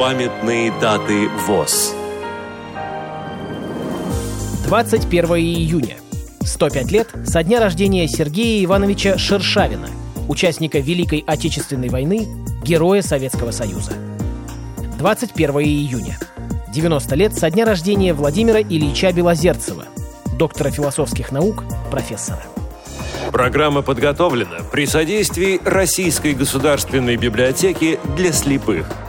Памятные даты ВОЗ. 21 июня. 105 лет со дня рождения Сергея Ивановича Шершавина, участника Великой Отечественной войны, героя Советского Союза. 21 июня. 90 лет со дня рождения Владимира Ильича Белозерцева, доктора философских наук, профессора. Программа подготовлена при содействии Российской государственной библиотеки для слепых –